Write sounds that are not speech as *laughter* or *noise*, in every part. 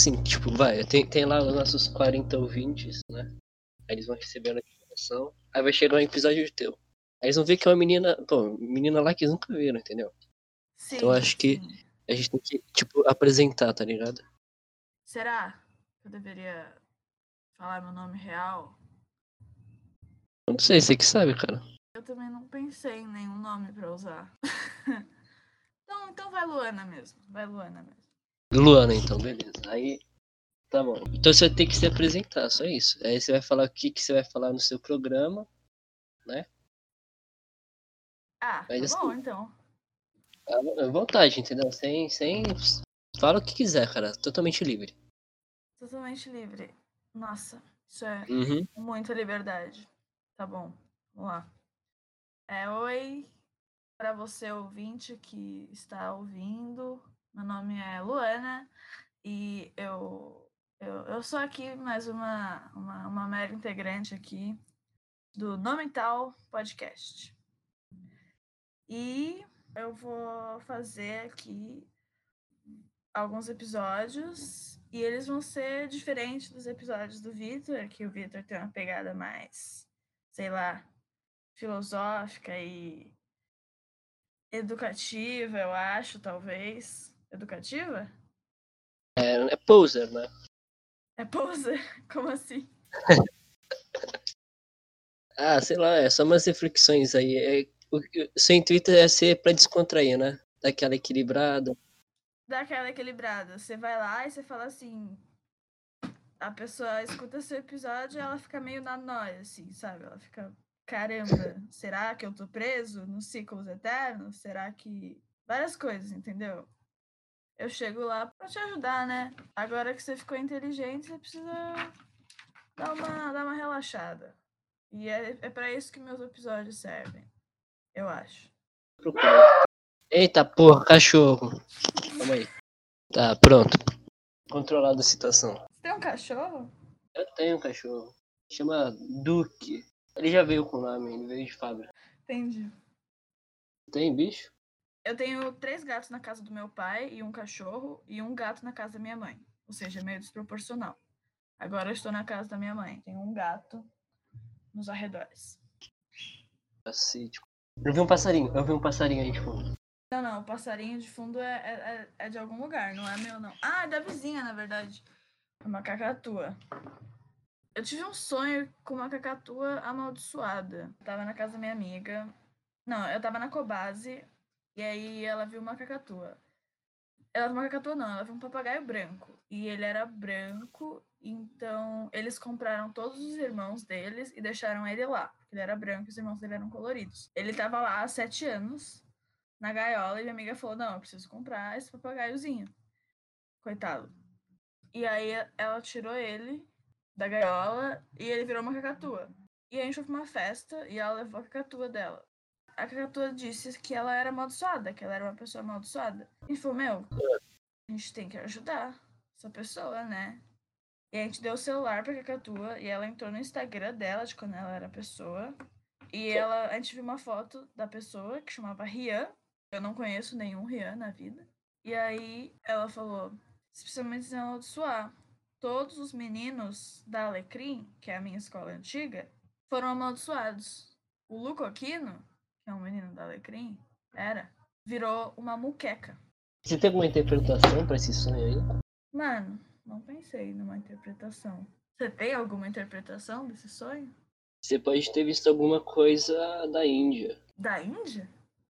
Assim, tipo, vai, tem, tem lá os nossos 40 ouvintes, né? Aí eles vão receber a notificação. Aí vai chegar um episódio teu. Aí eles vão ver que é uma menina, pô, menina lá que eles nunca viram, entendeu? Sim, Então acho que-. A gente tem que, tipo, apresentar, tá ligado? Será que eu deveria falar meu nome real? Eu não sei, você que sabe, cara. Eu também não pensei em nenhum nome pra usar. *laughs* então, então vai Luana mesmo. Vai Luana mesmo. Luana, então, beleza. Aí, tá bom. Então você vai ter que se apresentar, só isso. Aí você vai falar o que, que você vai falar no seu programa. Ah, Mas tá bom assim- então. À vontade, entendeu? Sem, sem. Fala o que quiser, cara. Totalmente livre. Totalmente livre. Nossa, isso é Uhum. muita liberdade. Tá bom, vamos lá. É, oi, para você ouvinte que está ouvindo. Meu nome é Luana e eu, eu, eu sou aqui mais uma, uma, uma mera integrante aqui do Nomental Podcast. E eu vou fazer aqui alguns episódios e eles vão ser diferentes dos episódios do Vitor, que o Vitor tem uma pegada mais, sei lá, filosófica e educativa, eu acho, talvez. Educativa? É, é poser, né? É poser? *laughs* Como assim? *laughs* Ah, sei lá, é só umas reflexões aí. É, o, seu intuito é ser pra descontrair, né? Daquela equilibrada. Dá aquela equilibrada. Você vai lá e você fala assim. A pessoa escuta seu episódio e ela fica meio na noia, assim, sabe? Ela fica, caramba, será que eu tô preso nos ciclos eternos? Será que. Várias coisas, entendeu? Eu chego lá pra te ajudar, né? Agora que você ficou inteligente, você precisa dar uma, dar uma relaxada. E é, é para isso que meus episódios servem. Eu acho. Eita porra, cachorro. Calma aí. Tá, pronto. Controlada a situação. Você tem um cachorro? Eu tenho um cachorro. Chama Duque. Ele já veio com o nome, ele veio de fábrica. Entendi. Tem bicho? Eu tenho três gatos na casa do meu pai e um cachorro e um gato na casa da minha mãe. Ou seja, é meio desproporcional. Agora eu estou na casa da minha mãe. Tenho um gato nos arredores. Cacete. Eu vi um passarinho, eu vi um passarinho aí, tipo. Não, não, o passarinho de fundo é, é, é- é de algum lugar, não é meu, não. Ah, é da vizinha, na verdade. É uma cacatua. Eu tive um sonho com uma cacatua amaldiçoada. Eu tava na casa da minha amiga. Não, eu tava na Cobase. E aí ela viu uma cacatua. Ela viu uma cacatua, não, ela viu um papagaio branco. E ele era branco, então eles compraram todos os irmãos deles e deixaram ele lá. Porque ele era branco e os irmãos dele eram coloridos. Ele tava lá há sete anos na gaiola e minha amiga falou: Não, eu preciso comprar esse papagaiozinho. Coitado. E aí ela tirou ele da gaiola e ele virou uma cacatua. E a gente foi pra uma festa e ela levou a cacatua dela. A cacatua disse que ela era amaldiçoada, que ela era uma pessoa amaldiçoada. E falou: Meu, a gente tem que ajudar essa pessoa, né? E a gente deu o celular pra cacatua e ela entrou no Instagram dela de quando ela era pessoa. E ela, a gente viu uma foto da pessoa que chamava Rian. Eu não conheço nenhum Rian na vida. E aí ela falou: Você precisa me. Todos os meninos da Alecrim, que é a minha escola antiga, foram amaldiçoados. O Luco Aquino, que é um menino da Alecrim, era, virou uma muqueca. Você tem alguma interpretação pra esse sonho aí? Mano, não pensei numa interpretação. Você tem alguma interpretação desse sonho? Você pode ter visto alguma coisa da Índia. Da Índia?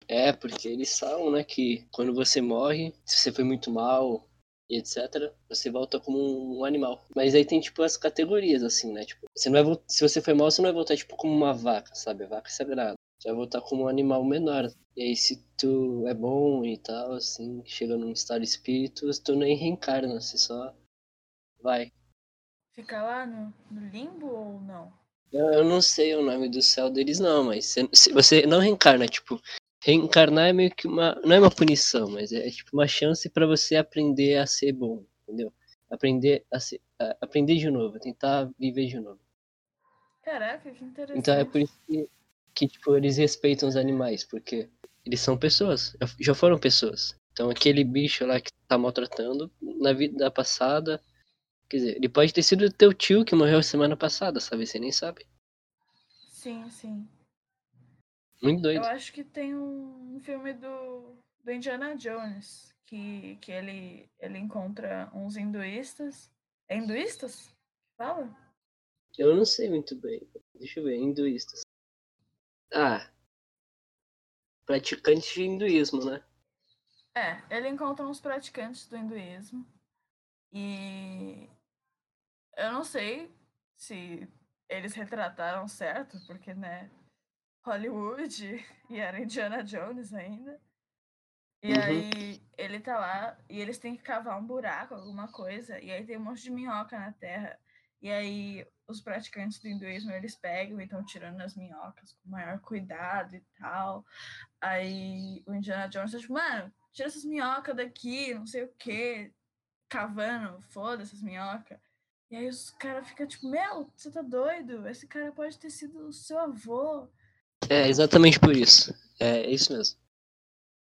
É, porque eles falam, né, que quando você morre, se você foi muito mal e etc, você volta como um animal. Mas aí tem, tipo, as categorias, assim, né? Tipo, você não vai se você foi mal, você não vai voltar, tipo, como uma vaca, sabe? A vaca é sagrada. Você vai voltar como um animal menor. E aí, se tu é bom e tal, assim, chega num estado de espírito, tu nem reencarna, você só vai. Fica lá no, no limbo ou não? Eu, eu não sei o nome do céu deles, não, mas você, se você não reencarna, tipo, reencarnar é meio que uma. Não é uma punição, mas é, tipo uma chance pra você aprender a ser bom, entendeu? Aprender a ser. a- aprender de novo, tentar viver de novo. Caraca, que interessante. Então é por isso que, que tipo, eles respeitam os animais, porque eles são pessoas, já- foram pessoas. Então aquele bicho lá que tá maltratando, na vida passada, Quer dizer, ele pode ter sido teu tio que morreu semana passada, sabe? Você nem sabe. Sim, sim. Muito doido. Eu acho que tem um filme do, do Indiana Jones que, que ele, ele encontra uns hinduístas. É hinduístas? Fala? Eu não sei muito bem. Deixa eu ver, hinduístas. Ah. Praticantes de hinduísmo, né? É, ele encontra uns praticantes do hinduísmo. E eu não sei se eles retrataram certo, porque, né, Hollywood *laughs* e era Indiana Jones ainda. E Uhum. aí ele tá lá e eles têm que cavar um buraco, alguma coisa, e aí tem um monte de minhoca na terra. E aí os praticantes do hinduísmo eles pegam e estão tirando as minhocas com maior cuidado e tal. Aí o Indiana Jones tá tipo, mano, tira essas minhocas daqui, não sei o que, cavando, foda essas minhocas. E aí os caras ficam tipo, meu, você tá doido? Esse cara pode ter sido o seu avô. É, exatamente por isso. É, é isso mesmo.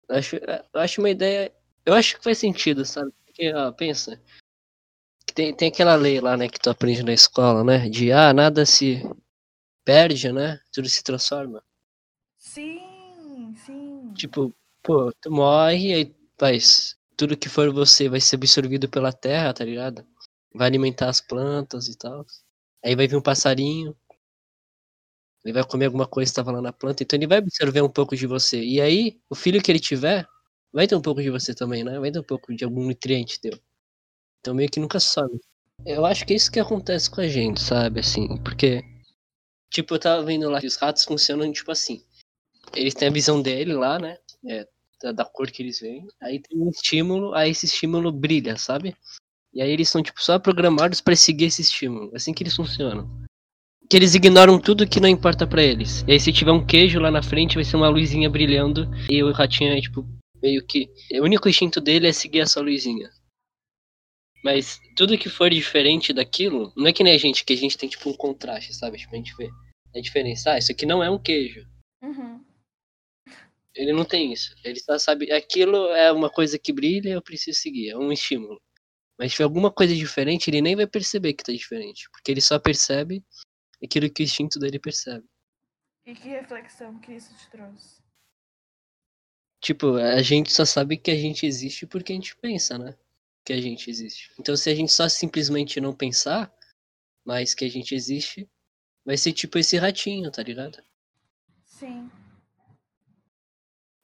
Eu acho, eu acho uma ideia. Eu acho que faz sentido, sabe? Porque, ó, pensa. Tem, tem aquela lei lá, né, que tu aprende na escola, né? De ah, nada se perde, né? Tudo se transforma. Sim, sim. Tipo, pô, tu morre, aí faz. Tudo que for você vai ser absorvido pela terra, tá ligado? Vai alimentar as plantas e tal. Aí vai vir um passarinho. Ele vai comer alguma coisa que estava lá na planta, então ele vai absorver um pouco de você. E aí, o filho que ele tiver, vai ter um pouco de você também, né? Vai ter um pouco de algum nutriente teu. Então meio que nunca some. Eu acho que é isso que acontece com a gente, sabe? Assim, porque. Tipo, eu tava vendo lá que os ratos funcionam tipo assim. Eles têm a visão dele lá, né? É, da, cor que eles veem. Aí tem um estímulo, aí esse estímulo brilha, sabe? E aí eles são, tipo, só programados pra seguir esse estímulo. É assim que eles funcionam que eles ignoram tudo que não importa pra eles. E aí se tiver um queijo lá na frente, vai ser uma luzinha brilhando e o ratinho é tipo meio que o único instinto dele é seguir essa luzinha. Mas tudo que for diferente daquilo, não é que nem a gente que a gente tem tipo um contraste, sabe? Tipo a gente vê a diferença. Ah, isso aqui não é um queijo. Uhum. Ele não tem isso. Ele só sabe aquilo é uma coisa que brilha, eu preciso seguir, é um estímulo. Mas se tiver alguma coisa diferente, ele nem vai perceber que tá diferente, porque ele só percebe aquilo que o instinto dele percebe. E que reflexão que isso te trouxe? Tipo, a gente só sabe que a gente existe porque a gente pensa, né? Que a gente existe. Então, se a gente só simplesmente não pensar, mas que a gente existe, vai ser tipo esse ratinho, tá ligado? Sim.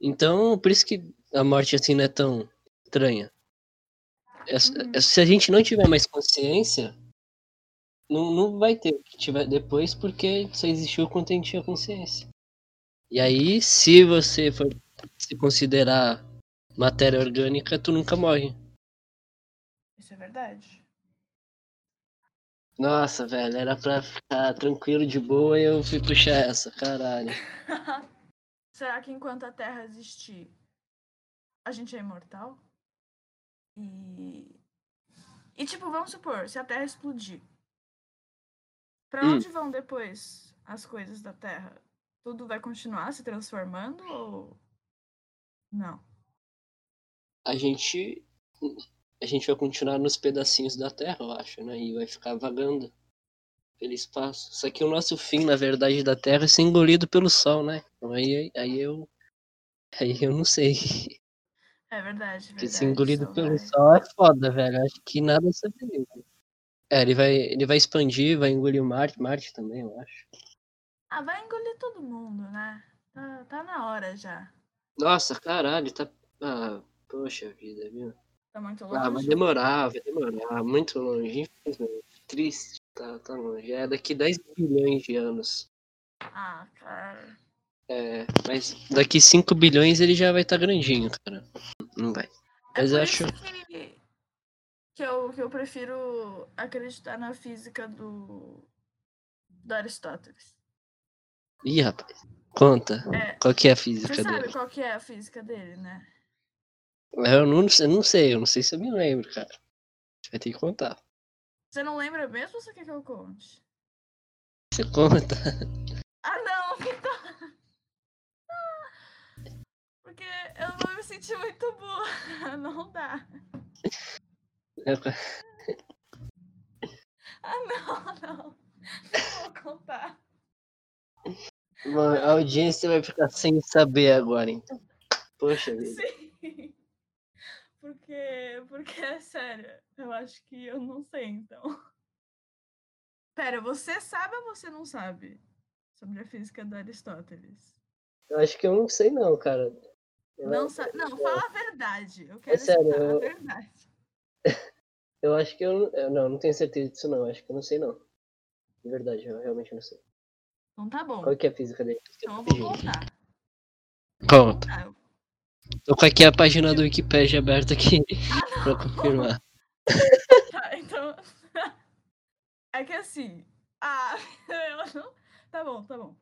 Então, por isso que a morte assim não é tão estranha. É- Uhum. é- se a gente não tiver mais consciência, não, não vai ter o que tiver depois, porque só existiu quando a gente tinha consciência. E aí, se você for se considerar matéria orgânica, tu nunca morre. Isso é verdade. Nossa, velho, era pra ficar tranquilo de boa e eu fui puxar essa, caralho. *laughs* Será que enquanto a Terra existir, a gente é imortal? E. E tipo, vamos supor, se a Terra explodir. Pra Hum. onde vão depois as coisas da Terra? Tudo vai continuar se transformando ou. Não. A gente. A gente vai continuar nos pedacinhos da Terra, eu acho, né? E vai ficar vagando pelo espaço. Só que o nosso fim, na verdade, da Terra é ser engolido pelo Sol, né? Então aí, aí eu. Aí eu não sei. *laughs* É verdade. Porque verdade ser engolido só pelo vai. Sol é foda, velho. Acho que nada sobrevive. É, ele vai, ele vai expandir, vai engolir o Marte, Marte também, eu acho. Ah, vai engolir todo mundo, né? Tá, tá na hora já. Nossa, caralho, tá. Ah, poxa vida, viu? Tá muito Ah, vai longe. demorar, vai demorar, muito longe, infelizmente. Triste, tá, tá longe. É daqui 10 bilhões de anos. Ah, cara. É, mas daqui 5 bilhões ele já vai estar grandinho, cara. Não vai. É Mas por eu acho. que, que, eu, que eu prefiro acreditar na física do, do Aristóteles. Ih, rapaz. Conta. É, Qual que é a Você física sabe dele? qual que é a física dele, né? Eu não, eu não sei, eu não sei se eu me lembro, cara. Você vai ter que contar. Você não lembra mesmo ou você quer que eu conte? Você conta. Ah, não, Vitor! *laughs* Porque eu vou me sentir muito burra. *laughs* Não dá. Não, não. Não vou contar. Mano, a audiência vai ficar sem saber agora, então. Poxa vida. Sim. Porque, porque é sério. Eu acho que eu não sei, então. Pera, você sabe ou você não sabe sobre a física do Aristóteles? Eu acho que eu não sei não, cara. Eu, Não sabe? Não, fala a verdade. Eu quero sério, escutar eu- a verdade. *laughs* eu acho que eu, eu não, não tenho certeza disso não. Acho que eu não sei não. De verdade, eu realmente não sei. Então tá bom. Qual que é a física dele? Então eu vou contar. Conta. Ah, eu- Tô com aqui a página do Wikipedia aberta aqui *laughs* pra confirmar. Tá, então. *laughs* É que assim. Ah, eu *laughs* não. Tá bom, tá bom.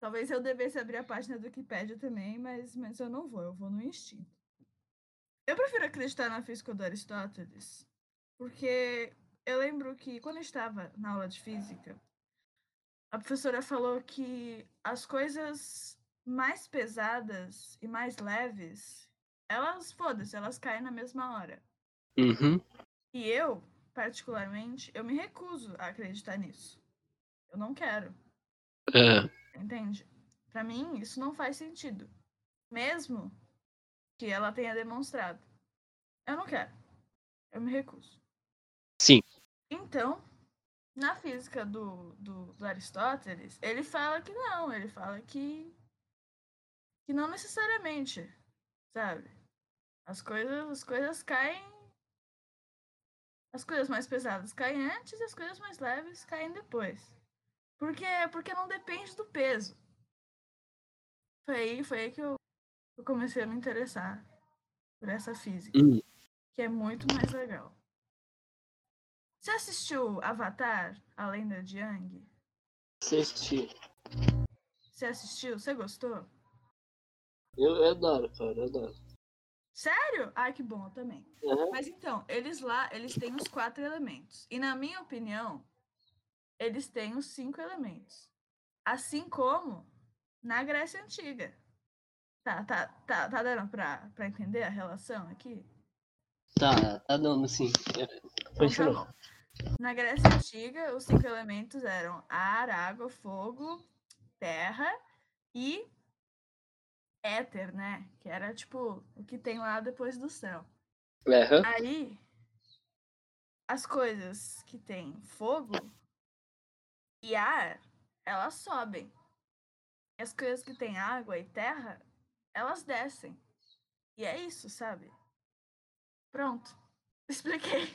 Talvez eu devesse abrir a página do Wikipedia também, mas, mas eu não vou, eu vou no instinto. Eu prefiro acreditar na física do Aristóteles, porque eu lembro que quando eu estava na aula de física, a professora falou que as coisas mais pesadas e mais leves, elas, foda-se, elas caem na mesma hora. Uhum. E eu, particularmente, eu me recuso a acreditar nisso. Eu não quero, É, entende? Pra mim, isso não faz sentido. Mesmo que ela tenha demonstrado. Eu não quero. Eu me recuso. sim. Então, na física do, do, do Aristóteles, ele fala que não, ele fala que. Que não necessariamente, sabe? As coisas, as coisas caem. As coisas mais pesadas caem antes e as coisas mais leves caem depois. Porque, porque não depende do peso. Foi aí, foi aí que eu, eu comecei a me interessar por essa física Hum. que é muito mais legal. Você assistiu Avatar, A Lenda de Aang? Assisti. Você assistiu? Você gostou? Eu, eu adoro, cara, eu adoro. Sério? Ai, que bom, eu também. Uhum. Mas então, eles lá, eles têm os quatro elementos. E na minha opinião, eles têm os cinco elementos. Assim como na Grécia Antiga. Tá, tá, tá, tá dando pra, pra entender a relação aqui? Tá, tá dando sim. Então tá Continua. bom. Na Grécia Antiga, os cinco elementos eram ar, água, fogo, terra e éter, né? Que era tipo o que tem lá depois do céu. Aham. Aí, as coisas que têm fogo e ar, elas sobem. E as coisas que têm água e terra, elas descem. E é isso, sabe? Pronto. *laughs* Expliquei.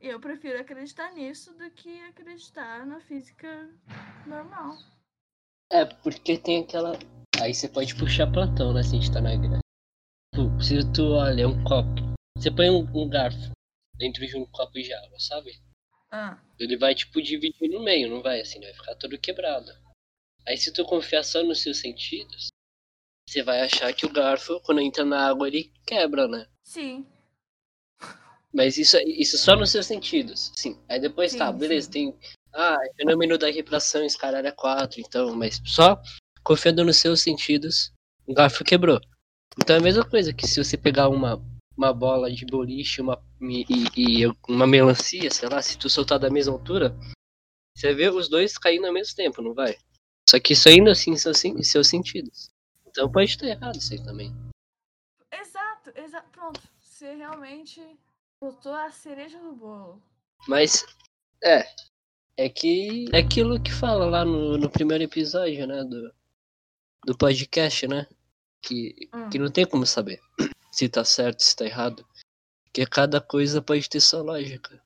Eu prefiro acreditar nisso do que acreditar na física normal. É, porque tem aquela. Aí você pode puxar Platão, né? Se a gente tá na. Tu, se tu olha um copo, você põe um, um garfo dentro de um copo de água, sabe? Ah, Ele vai, tipo, dividir no meio, não vai assim, vai ficar todo quebrado. Aí se tu confiar só nos seus sentidos, você vai achar que o garfo, quando entra na água, ele quebra, né? sim. Mas isso, isso só nos seus sentidos, sim. Aí depois tá, Sim, beleza, sim. tem. Ah, é fenômeno da refração, esse caralho é 4, então, mas só confiando nos seus sentidos, o garfo quebrou. Então é a mesma coisa que se você pegar uma, uma bola de boliche uma, e, e- uma melancia, sei lá, se tu soltar da mesma altura, você vê os dois caindo ao mesmo tempo, não vai? Só que isso ainda assim são seus sentidos. Então pode estar errado isso aí também. Exato, exato. Pronto. Você realmente botou a cereja no bolo. Mas, é. É que. É aquilo que fala lá no, no primeiro episódio, né? Do, do podcast, né? Que, Hum. que não tem como saber *clears throat* se tá certo, se tá errado. Porque cada coisa pode ter sua lógica.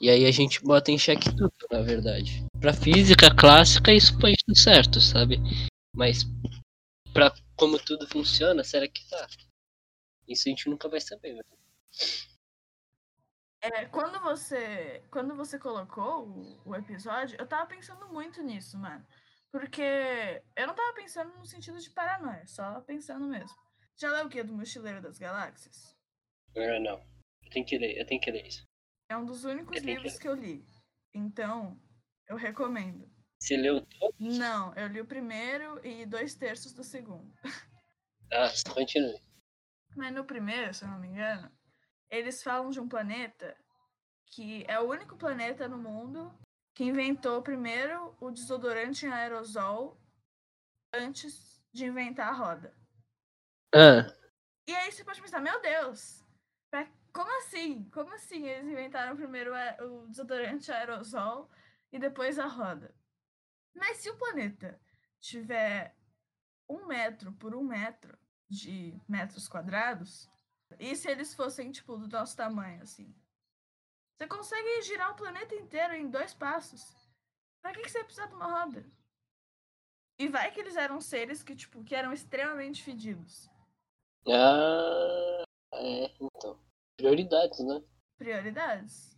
E aí a gente bota em xeque tudo, na verdade. Pra física clássica, isso pode estar certo, sabe? Mas pra como tudo funciona, será que tá? Isso a gente nunca vai saber, né? É, quando você quando você colocou o, o episódio, eu tava pensando muito nisso, mano. Porque eu não tava pensando no sentido de paranoia, só pensando mesmo. Já leu o Guia do Mochileiro das Galáxias? Ah, não. Eu tenho que ler, eu tenho que ler isso. É um dos únicos Eu que livros ler. que eu li. Então, eu recomendo. Você leu todo? Não, eu li o primeiro e dois terços do segundo. Ah, continue. Mas no primeiro, se eu não me engano, eles falam de um planeta que é o único planeta no mundo que inventou primeiro o desodorante em aerosol antes de inventar a roda. Ah, E aí você pode pensar, meu Deus, pra- como assim? Como assim eles inventaram primeiro o desodorante aerosol e depois a roda? Mas se o planeta tiver um metro por um metro de metros quadrados, e se eles fossem, tipo, do nosso tamanho, assim? Você consegue girar o planeta inteiro em dois passos. Pra que, que você precisa de uma roda? E vai que eles eram seres que, tipo, que eram extremamente fedidos. ah, é, então. Prioridades, né? Prioridades.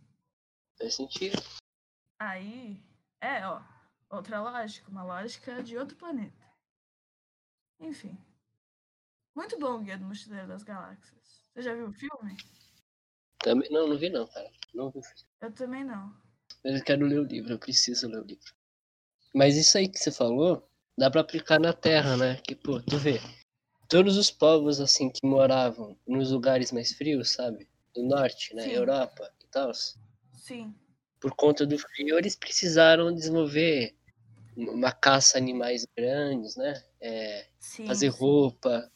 Faz sentido. Aí, é, ó, outra lógica, uma lógica de outro planeta. Enfim. Muito bom o Guia do Mochileiro das Galáxias. Você já viu o filme? Também, não, não vi não, cara. Eu também não. Mas eu quero ler o livro, eu preciso ler o livro. Mas isso aí que você falou, dá pra aplicar na Terra, né? Que, pô, tu vê, todos os povos, assim, que moravam nos lugares mais frios, sabe? Do norte, né? Sim. Europa e tal. Sim. Por conta do frio, eles precisaram desenvolver uma caça a animais grandes, né? É, Sim. fazer sim, roupa.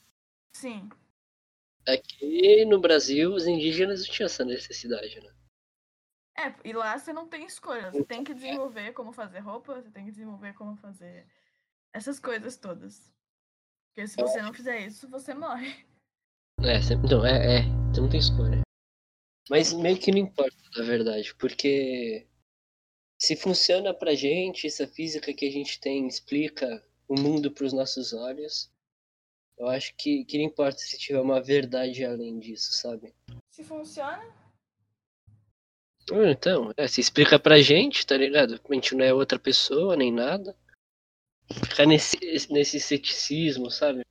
Sim. Aqui no Brasil, os indígenas não tinham essa necessidade, né? É, e lá você não tem escolha. Você tem que desenvolver como fazer roupa, você tem que desenvolver como fazer essas coisas todas. Porque se você não fizer isso, você morre. É, sempre, não, é, é, você não tem escolha. Mas meio que não importa, na verdade, porque se funciona pra gente, essa física que a gente tem explica o mundo pros nossos olhos, eu acho que, que não importa se tiver uma verdade além disso, sabe? Se funciona, Então, é, se explica pra gente, tá ligado? A gente não é outra pessoa, nem nada. Ficar nesse, nesse ceticismo, sabe?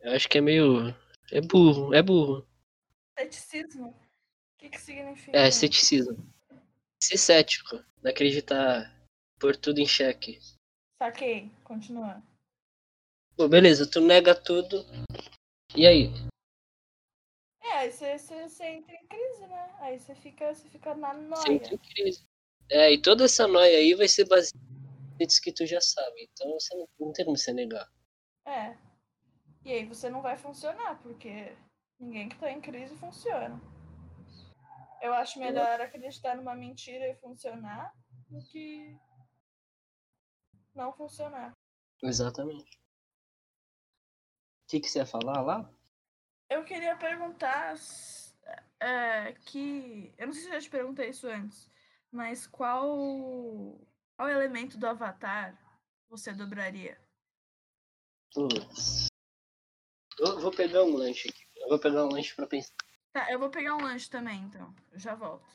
Eu acho que é meio. É burro, é burro. ceticismo. O que, que significa? É, ceticismo. Ser cético, não acreditar, pôr tudo em xeque. Saquei. Continua. Pô, beleza, tu nega tudo. E aí? Aí você, você, você entra em crise, né? Aí você fica, você fica na noia. Você entra em crise. É, e toda essa noia aí vai ser baseada em que tu já sabe. Então você não, não tem como você negar. É. E aí você não vai funcionar, porque ninguém que tá em crise funciona. Eu acho melhor acreditar numa mentira e funcionar do que não funcionar. Exatamente. O que, que você ia falar lá? Eu queria perguntar é, que. Eu não sei se eu já te perguntei isso antes, mas qual, qual elemento do avatar você dobraria? Putz. Eu vou pegar um lanche aqui. Eu vou pegar um lanche pra pensar. Tá, eu vou pegar um lanche também, então. Eu já volto.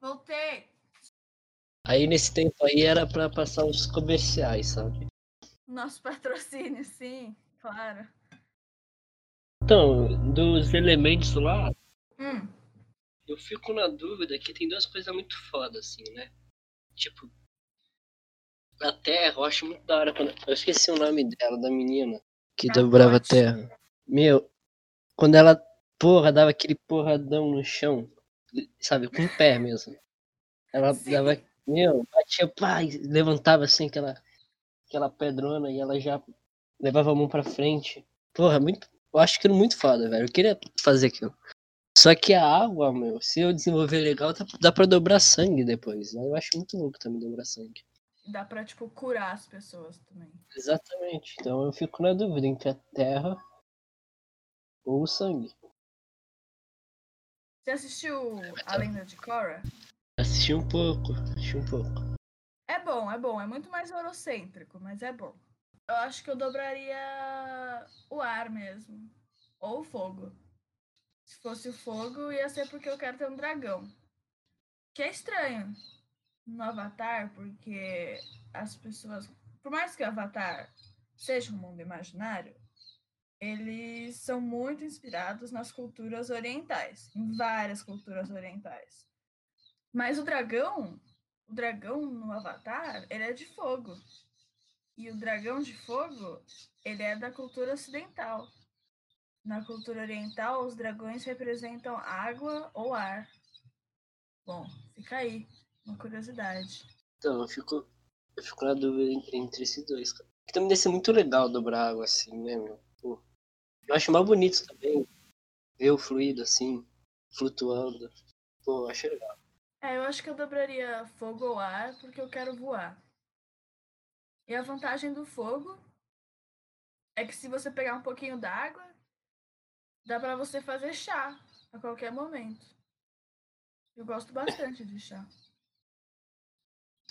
Voltei! Aí nesse tempo aí era pra passar os comerciais, sabe? Nosso patrocínio, sim, claro. Então, dos elementos lá, Hum, eu fico na dúvida que tem duas coisas muito foda, assim, né? Tipo, a Terra, eu acho muito da hora quando. Eu esqueci o nome dela, da menina que Capote. dobrava a Terra. Meu, quando ela, porra, dava aquele porradão no chão, sabe, com o pé mesmo. Ela Sim. dava, meu, batia, pá, levantava assim aquela, aquela pedrona e ela já levava a mão pra frente. Porra, muito, eu acho aquilo muito foda, velho. Eu queria fazer aquilo. Só que a água, meu, se eu desenvolver legal, dá, dá pra dobrar sangue depois. Né? Eu acho muito louco também dobrar sangue. dá pra, tipo, curar as pessoas também. Exatamente. Então eu fico na dúvida entre a terra ou o sangue. Você assistiu A Lenda de Korra? Assisti um pouco, assisti um pouco. É bom, é bom. É muito mais eurocêntrico, mas é bom. Eu acho que eu dobraria o ar mesmo. Ou o fogo. Se fosse o fogo, ia ser porque eu quero ter um dragão. Que é estranho no Avatar, porque as pessoas. Por mais que o Avatar seja um mundo imaginário, eles são muito inspirados nas culturas orientais, em várias culturas orientais. Mas o dragão, o dragão no Avatar, ele é de fogo. E o dragão de fogo, ele é da cultura ocidental. na cultura oriental, os dragões representam água ou ar. Bom, fica aí, uma curiosidade. Então, eu fico, eu fico na dúvida entre, entre esses dois, cara. Que também deve ser muito legal dobrar água assim, né, meu? Pô. Eu acho mais bonito também ver o fluido assim, flutuando. Pô, eu acho legal. É, eu acho que eu dobraria fogo ou ar porque eu quero voar. E a vantagem do fogo é que se você pegar um pouquinho d'água, dá pra você fazer chá a qualquer momento. Eu gosto bastante de chá.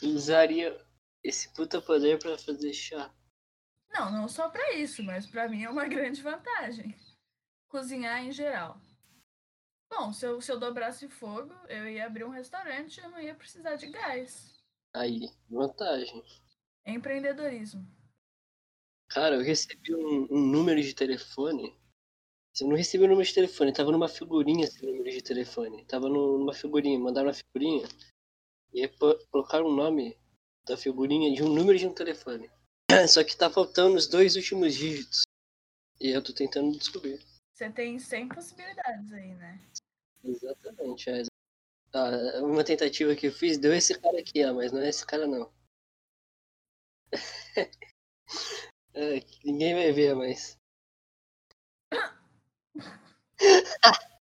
Usaria esse puta poder pra fazer chá. Não, não só pra isso, mas pra mim é uma *laughs* grande vantagem. Cozinhar em geral. Bom, se eu, se eu dobrasse fogo, eu ia abrir um restaurante e eu não ia precisar de gás. Aí, vantagem. Empreendedorismo. Cara, eu recebi um, um número de telefone. Eu não recebi o número de telefone, tava numa figurinha esse número de telefone. Tava numa figurinha, mandaram uma figurinha. E aí colocaram o nome da figurinha de um número de um telefone. *clears throat* Só que tá faltando os dois últimos dígitos. E eu tô tentando descobrir. Você tem 100 possibilidades aí, né? Exatamente. É. Ah, uma tentativa que eu fiz deu esse cara aqui, ó, mas não é esse cara não. *laughs* É, ninguém vai ver, mas. *laughs*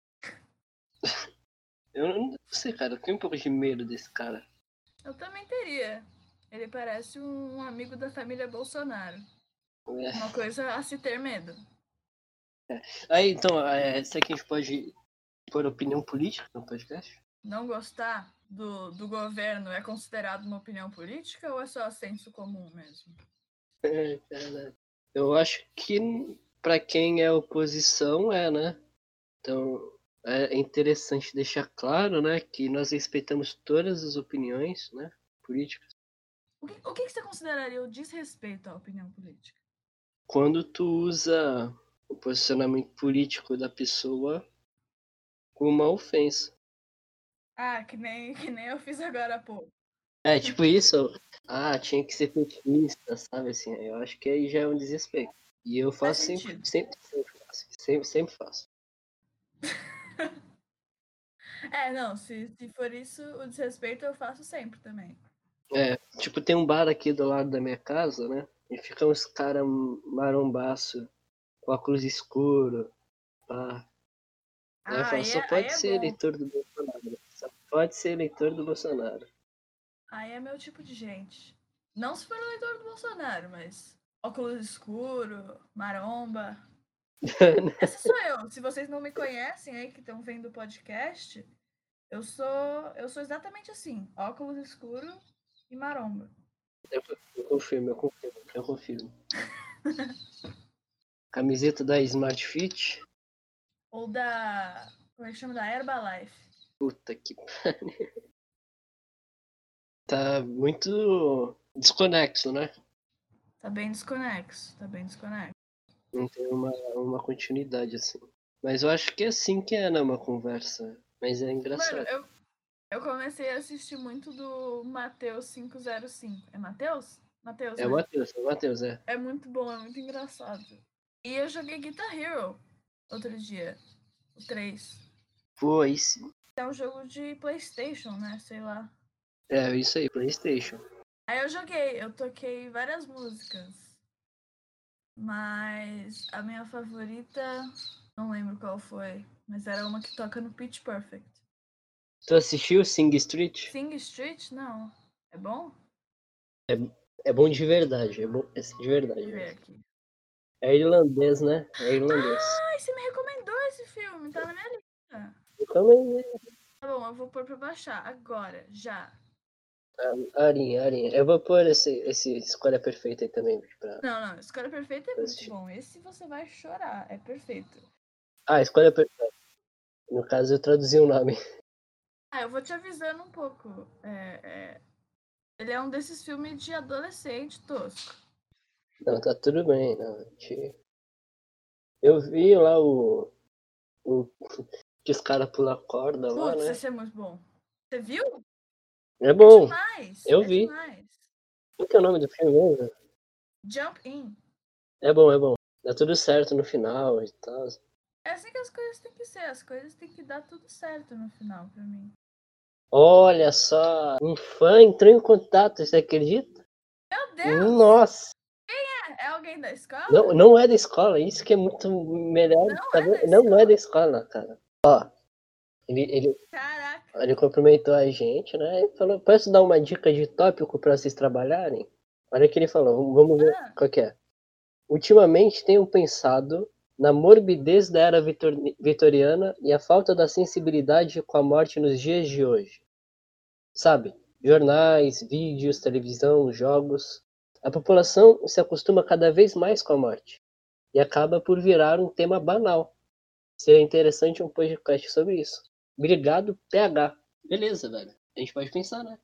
Eu não sei, cara, eu tenho um pouco de medo desse cara. Eu também teria. Ele parece um amigo da família Bolsonaro. É. Uma coisa a se ter medo. Aí, então, é, será que a gente pode pôr opinião política no podcast? Não gostar do, do governo é considerado uma opinião política ou é só senso comum mesmo? É, cara, Eu acho que pra quem é oposição é, né? Então é interessante deixar claro, né, que nós respeitamos todas as opiniões, né, políticas. O que, o que você consideraria o desrespeito à opinião política? Quando tu usa o posicionamento político da pessoa como uma ofensa. Ah, que nem, que nem eu fiz agora há pouco. É, tipo isso, ah, tinha que ser petista, sabe assim, eu acho que aí já é um desrespeito. E eu Faz faço sempre, sempre, sempre faço, sempre, sempre faço. *laughs* É, não, se, se for isso, o desrespeito eu faço sempre também. É, tipo, tem um bar aqui do lado da minha casa, né? E fica uns caras marombaço, com óculos escuro, pá. Eu Ah, falo, aí só é- pode é ser bom. eleitor do Bolsonaro. Só pode ser eleitor do Bolsonaro. Aí é meu tipo de gente. Não se for eleitor do Bolsonaro, mas óculos escuro, maromba. *laughs* Essa sou eu. Se vocês não me conhecem aí que estão vendo o podcast, eu sou eu sou exatamente assim, óculos escuro e maromba. Eu confirmo, eu confirmo, eu confirmo. *laughs* Camiseta da Smart Fit. Ou da como é que chama da Herbalife. Puta que pariu. Tá muito desconexo, né? Tá bem desconexo, tá bem desconexo. Não tem uma, uma continuidade assim. Mas eu acho que é assim que é, né? Uma conversa. Mas é engraçado. Mano, eu, eu comecei a assistir muito do Mateus 505. É Mateus? Mateus, É né? o Matheus, é o Matheus, é. É muito bom, é muito engraçado. E eu joguei Guitar Hero outro dia. O 3. Pô, aí sim. É um jogo de Playstation, né? Sei lá. É isso aí, Playstation. Aí eu joguei, eu toquei várias músicas. Mas a minha favorita, não lembro qual foi. Mas era uma que toca no Pitch Perfect. Tu assistiu Sing Street? Sing Street? Não. É bom? É bom de verdade, é bom é de verdade. Deixa eu ver aqui. É irlandês, né? É irlandês. Ai, você me recomendou esse filme, tá na minha lista. Eu também, né? Tá bom, eu vou pôr pra baixar. Agora, já. Arinha, Arinha. Eu vou pôr esse, esse escolha perfeita aí também. Pra... Não, não, Escolha Perfeita é muito bom. Esse você vai chorar, é perfeito. Ah, escolha perfeita. No caso, eu traduzi o nome. Ah, eu vou te avisando um pouco. É, é, Ele é um desses filmes de adolescente tosco. Não, tá tudo bem. Não, gente... Eu vi lá o. o... *laughs* Que os caras pulam corda lá, Putz, né? esse é muito bom. Você viu? É bom. Demais. eu é vi. Demais. Qual que é o nome do filme mesmo? Jump In. É bom, é bom. Dá tudo certo no final e tal. É assim que as coisas têm que ser. As coisas têm que dar tudo certo no final pra mim. Olha só, um fã entrou em contato, você acredita? Meu Deus! Nossa, É alguém da escola? não, não é da escola, isso que é muito melhor. Não tá é da não é da escola, cara. Ó, ele, ele, Caraca. ele cumprimentou a gente, né? E falou, posso dar uma dica de tópico para vocês trabalharem? Olha o que ele falou, vamos ver Ah, qual que é. Ultimamente tenho pensado na morbidez da era vitor- vitoriana e a falta da sensibilidade com a morte nos dias de hoje. Sabe? Jornais, vídeos, televisão, jogos. A população se acostuma cada vez mais com a morte e acaba por virar um tema banal. Seria interessante um podcast sobre isso. Obrigado, PH. Beleza, velho. A gente pode pensar, né?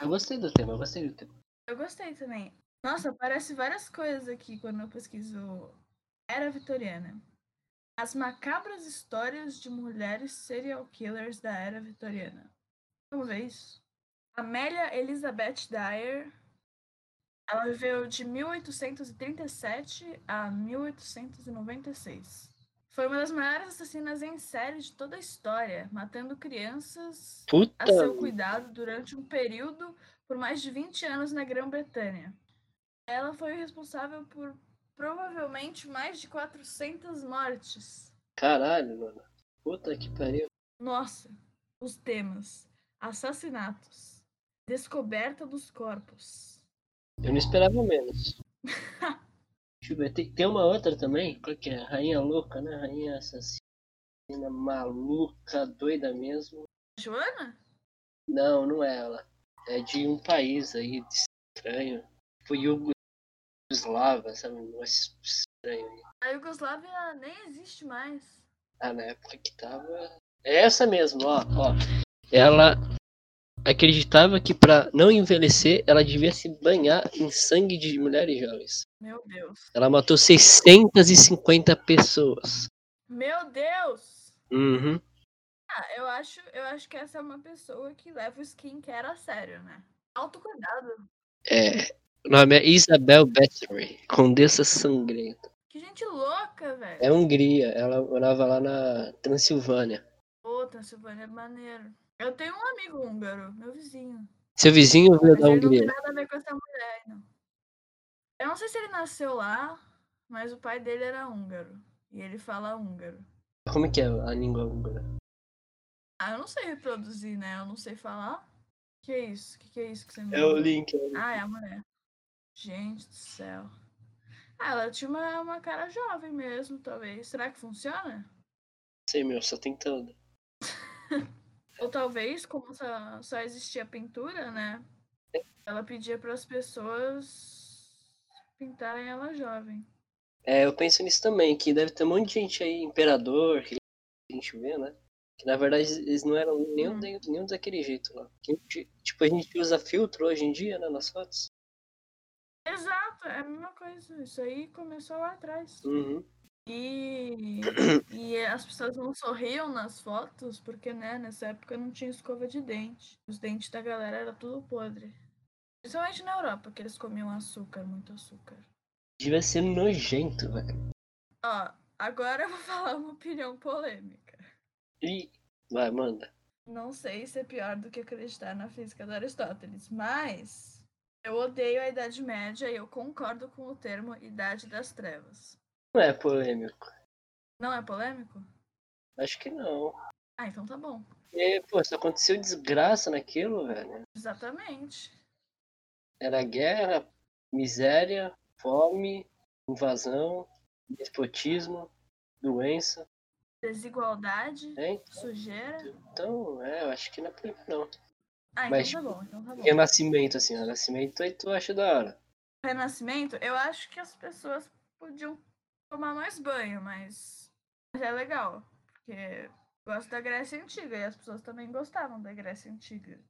Eu gostei do tema, eu gostei do tema. eu gostei também. Nossa, aparece várias coisas aqui quando eu pesquiso Era Vitoriana. As macabras histórias de mulheres serial killers da Era Vitoriana. Vamos ver isso? Amélia Elizabeth Dyer. Ela viveu de 1837 a 1896. Foi uma das maiores assassinas em série de toda a história, matando crianças Puta. a seu cuidado durante um período por mais de 20 anos na Grã-Bretanha. Ela foi responsável por provavelmente mais de 400 mortes. Caralho, mano. Puta que pariu. Nossa, os temas: assassinatos, descoberta dos corpos. Eu não esperava menos. *laughs* Deixa eu ver. Tem, tem uma outra também. Qual que é? Rainha louca, né? Rainha assassina, maluca, doida mesmo. Joana? Não, não é ela. É de um país aí estranho. Tipo Yugoslava, sabe? Um negócio estranho aí. A Iugoslávia nem existe mais. Ah, na época que tava. É essa mesmo, ó, ó. Ela acreditava que pra não envelhecer, ela devia se banhar em sangue de mulheres jovens. Meu Deus. Ela matou 650 pessoas. Meu Deus! Uhum. Ah, eu acho, eu acho que essa é uma pessoa que leva o skincare a sério, né? Autocuidado. É. O nome é Isabel Bathory, Condessa Sangrenta. Que gente louca, velho. É Hungria, ela morava lá na Transilvânia. Pô, Transilvânia é maneiro. Eu tenho um amigo húngaro, meu vizinho. Seu vizinho veio da ele não tem Hungria. nada a ver com essa mulher, não. Eu não sei se ele nasceu lá, mas o pai dele era húngaro. E ele fala húngaro. Como é que é a língua húngara? Ah, eu não sei reproduzir, né? Eu não sei falar. Que é isso? Que que é isso que você me É o link. é o link. Ah, é a mulher. Gente do céu. Ah, ela tinha uma, uma cara jovem mesmo, talvez. Será que funciona? Sei, meu, só tentando. *laughs* Ou talvez, como só, só existia pintura, né? Ela pedia para as pessoas pintarem ela jovem. É, eu penso nisso também, que deve ter um monte de gente aí, imperador, que a gente vê, né? Que na verdade eles não eram nenhum, Hum. de- nenhum daquele jeito lá. Que, ti- tipo, a gente usa filtro hoje em dia, né, nas fotos. Exato, é a mesma coisa. Isso aí começou lá atrás. Uhum. E, *coughs* e as pessoas não sorriam nas fotos porque, né, nessa época não tinha escova de dente. Os dentes da galera era tudo podre. Principalmente na Europa, que eles comiam açúcar, muito açúcar. Devia ser nojento, velho. Ó, agora eu vou *laughs* falar uma opinião polêmica. E. Vai, manda. Não sei se é pior do que acreditar na física do Aristóteles, mas eu odeio a Idade Média e eu concordo com o termo Idade das Trevas. Não é polêmico. Não é polêmico? Acho que não. Ah, então tá bom. E, pô, só aconteceu desgraça naquilo, velho. Exatamente. Era guerra, miséria, fome, invasão, despotismo, doença, Desigualdade, né? sujeira. Então, é, eu acho que não é polêmico, não. Ah, então Mas, tá bom, então tá bom. Renascimento, assim, renascimento aí tu acha da hora. Renascimento, eu acho que as pessoas podiam tomar mais banho, mas é legal, porque gosto da Grécia Antiga e as pessoas também gostavam da Grécia Antiga.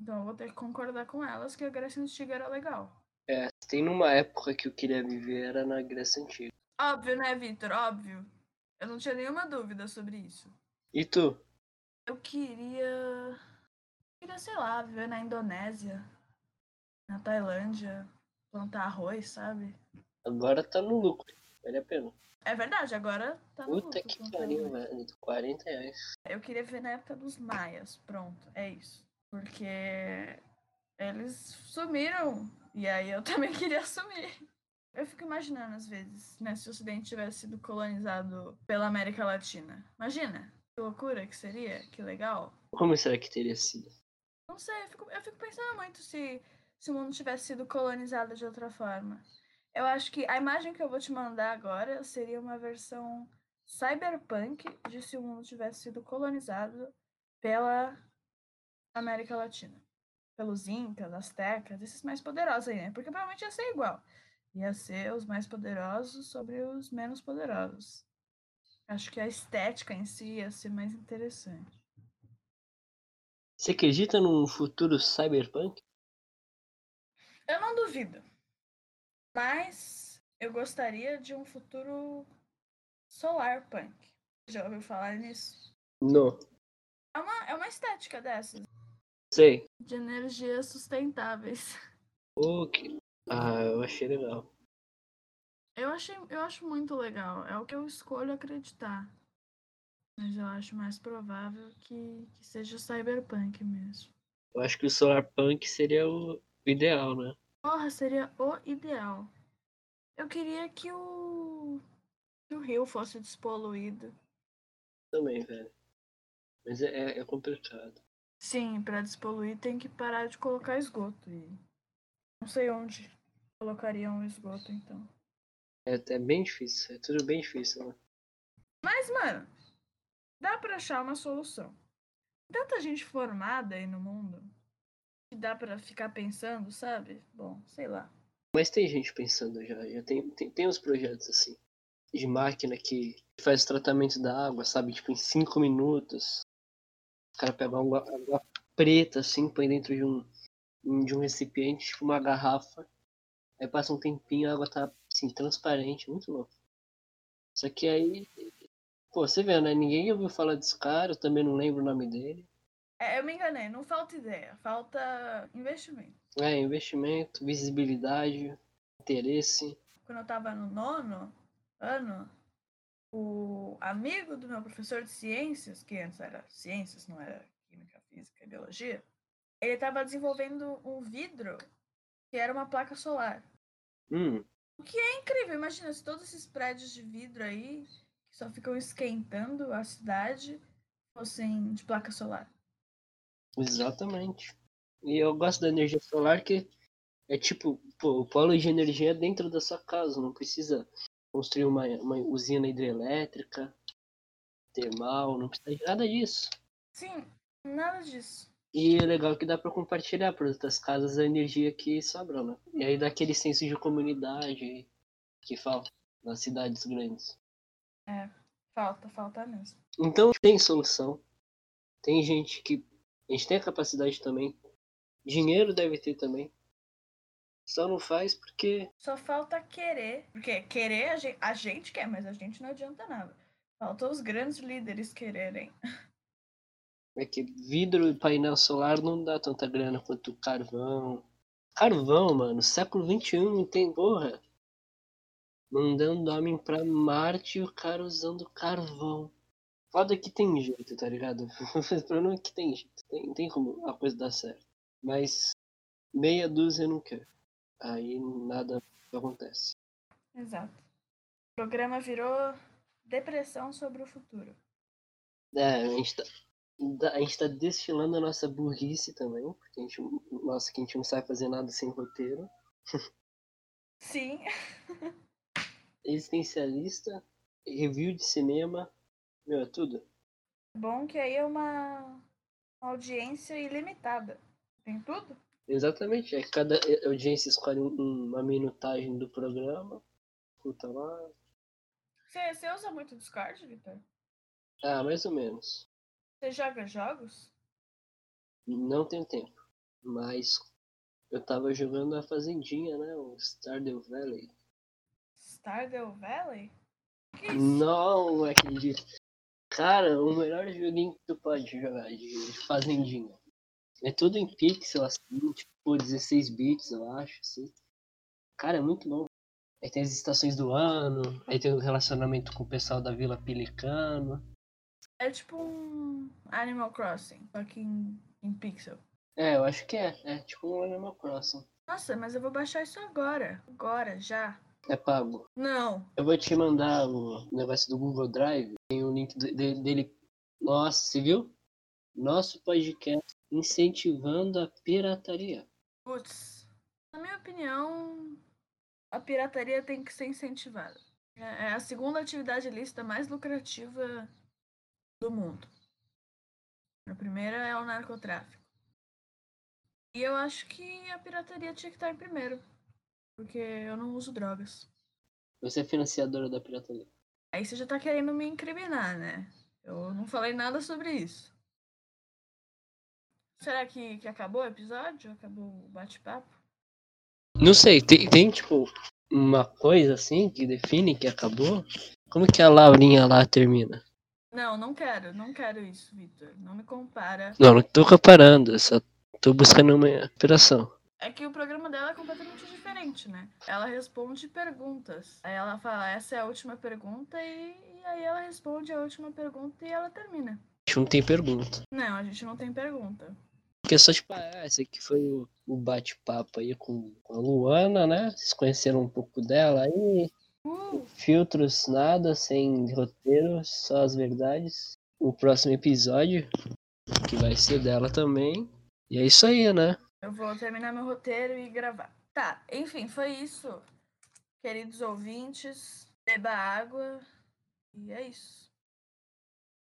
Então eu vou ter que concordar com elas que a Grécia Antiga era legal. É, tem numa época que eu queria viver era na Grécia Antiga. Óbvio, né, Vitor? Óbvio. Eu não tinha nenhuma dúvida sobre isso. E tu? Eu queria. eu queria, sei lá, viver na Indonésia, na Tailândia, plantar arroz, sabe? Agora tá no lucro. Vale a pena. É verdade, agora tá no Puta que com pariu, internet. velho. 40 reais. Eu queria ver na época dos maias, pronto, é isso. Porque eles sumiram e aí eu *laughs* também queria sumir. Eu fico imaginando às vezes, né, se o Ocidente tivesse sido colonizado pela América Latina. Imagina, que loucura que seria, que legal. Como será que teria sido? Não sei, eu fico, eu fico pensando muito se, se o mundo tivesse sido colonizado de outra forma. Eu acho que a imagem que eu vou te mandar agora seria uma versão cyberpunk de se o mundo tivesse sido colonizado pela América Latina. Pelos Incas, Aztecas, esses mais poderosos aí, né? Porque provavelmente ia ser igual. Ia ser os mais poderosos sobre os menos poderosos. Acho que a estética em si ia ser mais interessante. Você acredita num futuro cyberpunk? Eu não duvido. Mas eu gostaria de um futuro solar punk. Já ouviu falar nisso? Não. É uma, é uma estética dessas. Sei. De energias sustentáveis. Pô, que... Ah, eu achei legal. Eu, achei, eu acho muito legal. É o que eu escolho acreditar. Mas eu acho mais provável que, que seja cyberpunk mesmo. Eu acho que o solarpunk seria o ideal, né? Porra, seria o ideal. Eu queria que o, que o rio fosse despoluído. Também, velho. Mas é, é- é complicado. Sim, pra despoluir tem que parar de colocar esgoto. E não sei onde colocariam o esgoto, então. É, é bem difícil. É tudo bem difícil, né? Mas, mano, dá pra achar uma solução. Tanta gente formada aí no mundo que dá pra ficar pensando, sabe? Bom, sei lá. Mas tem gente pensando já. Já tem, tem, tem uns projetos assim. De máquina que faz tratamento da água, sabe? Tipo, em 5 minutos. O cara pega uma água preta, assim, põe dentro de um, de um recipiente, tipo uma garrafa. Aí passa um tempinho, a água tá, assim, transparente. Muito louco. Só que aí. Pô, você vê, né? Ninguém ouviu falar desse cara, eu também não lembro o nome dele. É, eu me enganei, não falta ideia, falta investimento. É, investimento, visibilidade, interesse. Quando eu tava no nono ano, o amigo do meu professor de ciências, que antes era ciências, não era química, física e biologia, ele estava desenvolvendo um vidro que era uma placa solar. Hum, É incrível, imagina se todos esses prédios de vidro aí, que só ficam esquentando a cidade, fossem de placa solar. Exatamente. E eu gosto da energia solar que é tipo, pô, o polo de energia é dentro da sua casa, não precisa construir uma, uma usina hidrelétrica, termal, não precisa de nada disso. Sim, nada disso. E é legal que dá pra compartilhar para outras casas a energia que sobrou, né? E aí dá aquele senso de comunidade que falta nas cidades grandes. Falta, falta mesmo. Então tem solução. Tem gente que. A gente tem a capacidade também. Dinheiro deve ter também. Só não faz porque. Só falta querer. Porque querer a gente, a gente quer, mas a gente não adianta nada. Falta os grandes líderes quererem. É que vidro e painel solar não dá tanta grana quanto carvão. Carvão, mano. Século XXI tem porra. Mandando homem pra Marte e o cara usando carvão. Foda que tem jeito, tá ligado? *laughs* o problema é que tem jeito. Tem, tem como a coisa dar certo. Mas meia dúzia não quer. Aí nada acontece. Exato. O programa virou depressão sobre o futuro. É, a gente tá, a gente tá destilando a nossa burrice também, porque a gente, nossa, que a gente não sabe fazer nada sem roteiro. Sim. *laughs* Existencialista, review de cinema, meu, é tudo. Bom que aí é uma, audiência ilimitada. Tem tudo? Exatamente, é cada audiência escolhe um- uma minutagem do programa, escuta lá. Você, você usa muito Discord, Vitor? Ah, mais ou menos. Você joga jogos? Não tenho tempo, mas eu tava jogando a Fazendinha, né, o Stardew Valley. Stardew Valley? Que isso? Não acredito. Cara, o melhor joguinho que tu pode jogar de fazendinha. É tudo em pixel, assim, tipo 16 bits, eu acho, assim. Cara, é muito bom. Aí tem as estações do ano, aí tem o relacionamento com o pessoal da Vila Pelicano. É tipo um Animal Crossing, só que em, em pixel. É, eu acho que é. É tipo um Animal Crossing. Nossa, mas eu vou baixar isso agora. Agora, já. É pago. Não. Eu vou te mandar o negócio do Google Drive. Tem o link de- de- dele. Nossa, você viu? Nosso podcast incentivando a pirataria. Putz. Na minha opinião, a pirataria tem que ser incentivada. É é a segunda atividade ilícita mais lucrativa do mundo. A primeira é o narcotráfico. E eu acho que a pirataria tinha que estar em primeiro. Porque eu não uso drogas. Você é financiadora da pirataria. Aí você já tá querendo me incriminar, né? Eu não falei nada sobre isso. Será que, que acabou o episódio? Acabou o bate-papo? Não sei, tem, tem tipo uma coisa assim que define que acabou? Como que a Laurinha lá termina? Não, não quero, não quero isso, Victor. Não me compara. Não, não tô comparando, eu só tô buscando uma inspiração. É que o programa dela é completamente diferente, né? Ela responde perguntas. Aí ela fala, essa é a última pergunta, e, e aí ela responde a última pergunta e ela termina. A gente não tem pergunta. Não, a gente não tem pergunta. Porque só tipo, ah, esse aqui foi o, o bate-papo aí com com a Luana, né? Vocês conheceram um pouco dela aí. Uh, Filtros, nada, sem roteiro, só as verdades. O próximo episódio, que vai ser dela também. E é isso aí, né? Eu vou terminar meu roteiro e gravar. Tá, enfim, foi isso. Queridos ouvintes, beba água. E é isso.